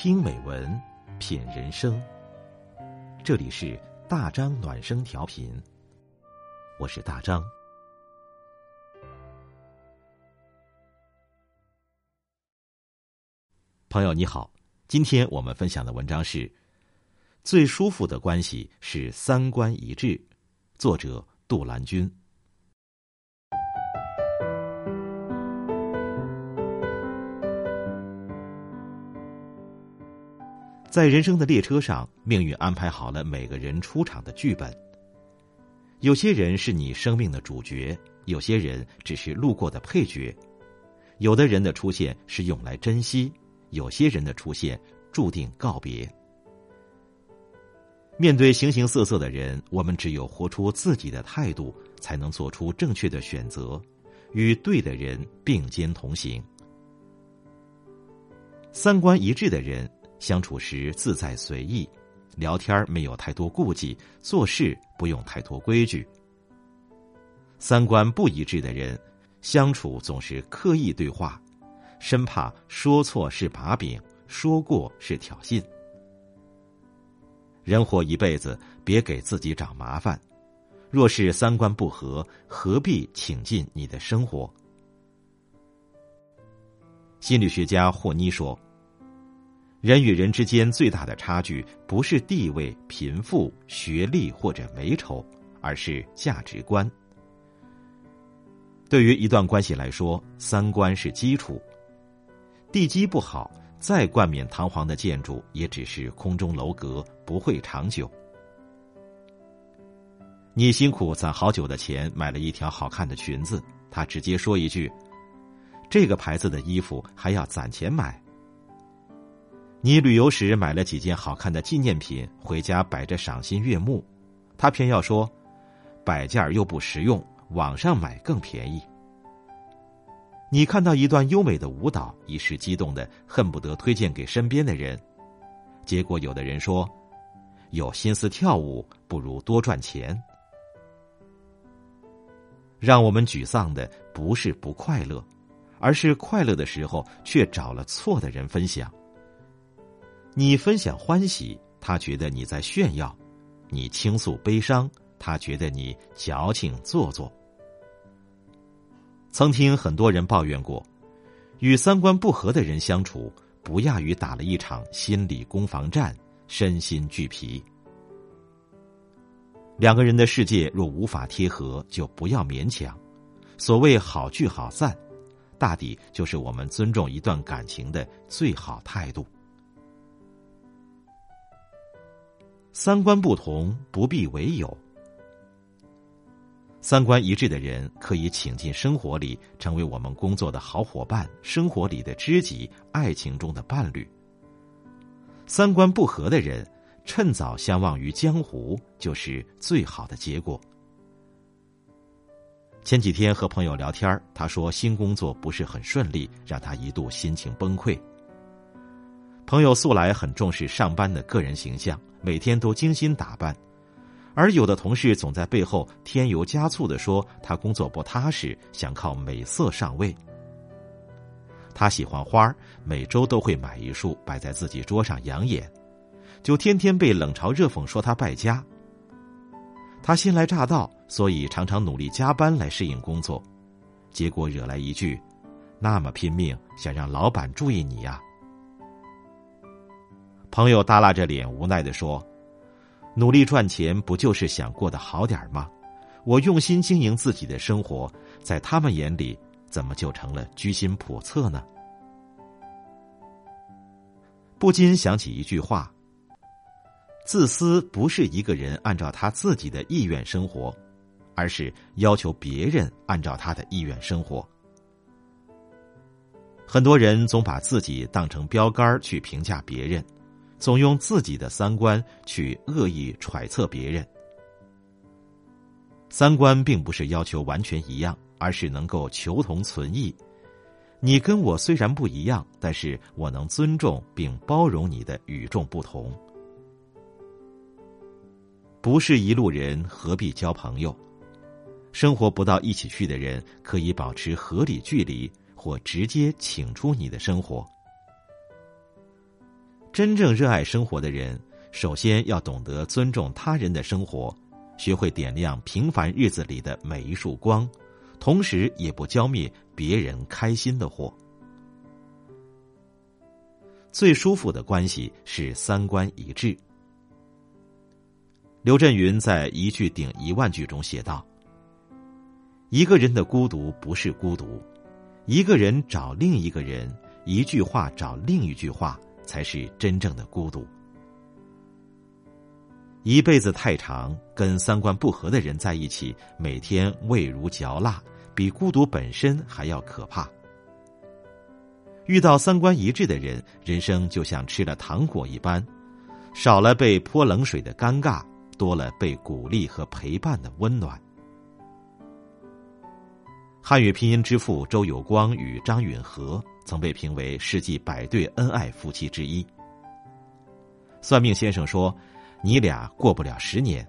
听美文，品人生。这里是大张暖声调频，我是大张。朋友你好，今天我们分享的文章是：最舒服的关系是三观一致。作者杜兰君。在人生的列车上，命运安排好了每个人出场的剧本。有些人是你生命的主角，有些人只是路过的配角。有的人的出现是用来珍惜，有些人的出现注定告别。面对形形色色的人，我们只有活出自己的态度，才能做出正确的选择，与对的人并肩同行。三观一致的人。相处时自在随意，聊天没有太多顾忌，做事不用太多规矩。三观不一致的人，相处总是刻意对话，生怕说错是把柄，说过是挑衅。人活一辈子，别给自己找麻烦。若是三观不合，何必请进你的生活？心理学家霍妮说。人与人之间最大的差距，不是地位、贫富、学历或者美丑，而是价值观。对于一段关系来说，三观是基础。地基不好，再冠冕堂皇的建筑也只是空中楼阁，不会长久。你辛苦攒好久的钱买了一条好看的裙子，他直接说一句：“这个牌子的衣服还要攒钱买。”你旅游时买了几件好看的纪念品回家摆着赏心悦目，他偏要说，摆件又不实用，网上买更便宜。你看到一段优美的舞蹈，一时激动的恨不得推荐给身边的人，结果有的人说，有心思跳舞不如多赚钱。让我们沮丧的不是不快乐，而是快乐的时候却找了错的人分享。你分享欢喜，他觉得你在炫耀；你倾诉悲伤，他觉得你矫情做作。曾听很多人抱怨过，与三观不合的人相处，不亚于打了一场心理攻防战，身心俱疲。两个人的世界若无法贴合，就不要勉强。所谓好聚好散，大抵就是我们尊重一段感情的最好态度。三观不同不必为友，三观一致的人可以请进生活里，成为我们工作的好伙伴，生活里的知己，爱情中的伴侣。三观不合的人，趁早相忘于江湖，就是最好的结果。前几天和朋友聊天，他说新工作不是很顺利，让他一度心情崩溃。朋友素来很重视上班的个人形象，每天都精心打扮，而有的同事总在背后添油加醋的说他工作不踏实，想靠美色上位。他喜欢花，每周都会买一束摆在自己桌上养眼，就天天被冷嘲热讽说他败家。他新来乍到，所以常常努力加班来适应工作，结果惹来一句：“那么拼命，想让老板注意你呀？”朋友耷拉着脸，无奈的说：“努力赚钱，不就是想过得好点吗？我用心经营自己的生活，在他们眼里，怎么就成了居心叵测呢？”不禁想起一句话：“自私不是一个人按照他自己的意愿生活，而是要求别人按照他的意愿生活。”很多人总把自己当成标杆去评价别人。总用自己的三观去恶意揣测别人。三观并不是要求完全一样，而是能够求同存异。你跟我虽然不一样，但是我能尊重并包容你的与众不同。不是一路人，何必交朋友？生活不到一起去的人，可以保持合理距离，或直接请出你的生活。真正热爱生活的人，首先要懂得尊重他人的生活，学会点亮平凡日子里的每一束光，同时也不浇灭别人开心的火。最舒服的关系是三观一致。刘震云在一句顶一万句中写道：“一个人的孤独不是孤独，一个人找另一个人，一句话找另一句话，才是真正的孤独。一辈子太长，跟三观不合的人在一起，每天味如嚼蜡，比孤独本身还要可怕。”遇到三观一致的人，人生就像吃了糖果一般，少了被泼冷水的尴尬，多了被鼓励和陪伴的温暖。汉语拼音之父周有光与张允和曾被评为世纪百对恩爱夫妻之一。算命先生说：“你俩过不了十年。”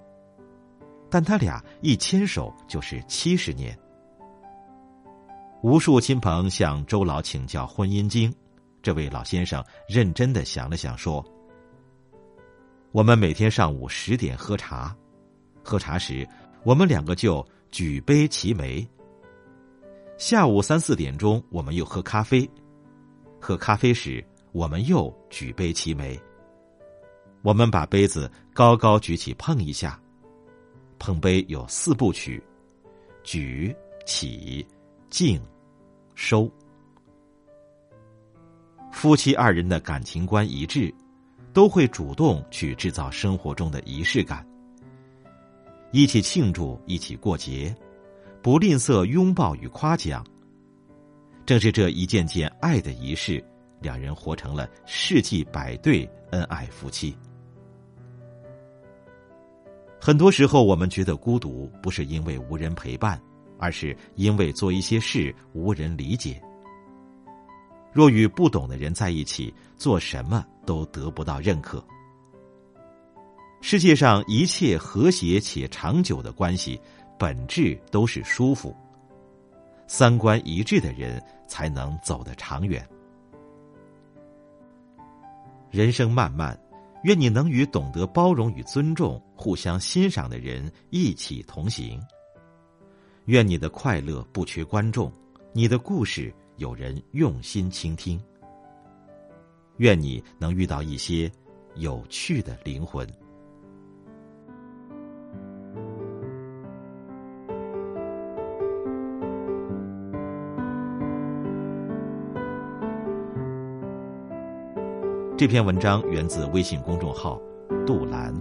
但他俩一牵手就是七十年。无数亲朋向周老请教婚姻经，这位老先生认真的想了想，说：“我们每天上午十点喝茶，喝茶时我们两个就举杯齐眉；下午三四点钟我们又喝咖啡，喝咖啡时我们又举杯齐眉。我们把杯子高高举起碰一下，碰杯有四部曲：举起。”静，收。夫妻二人的感情观一致，都会主动去制造生活中的仪式感，一起庆祝，一起过节，不吝啬拥抱与夸奖。正是这一件件爱的仪式，两人活成了世纪百对恩爱夫妻。很多时候，我们觉得孤独，不是因为无人陪伴。而是因为做一些事无人理解。若与不懂的人在一起，做什么都得不到认可。世界上一切和谐且长久的关系，本质都是舒服。三观一致的人才能走得长远。人生漫漫，愿你能与懂得包容与尊重、互相欣赏的人一起同行。愿你的快乐不缺观众，你的故事有人用心倾听。愿你能遇到一些有趣的灵魂。这篇文章源自微信公众号“杜兰”。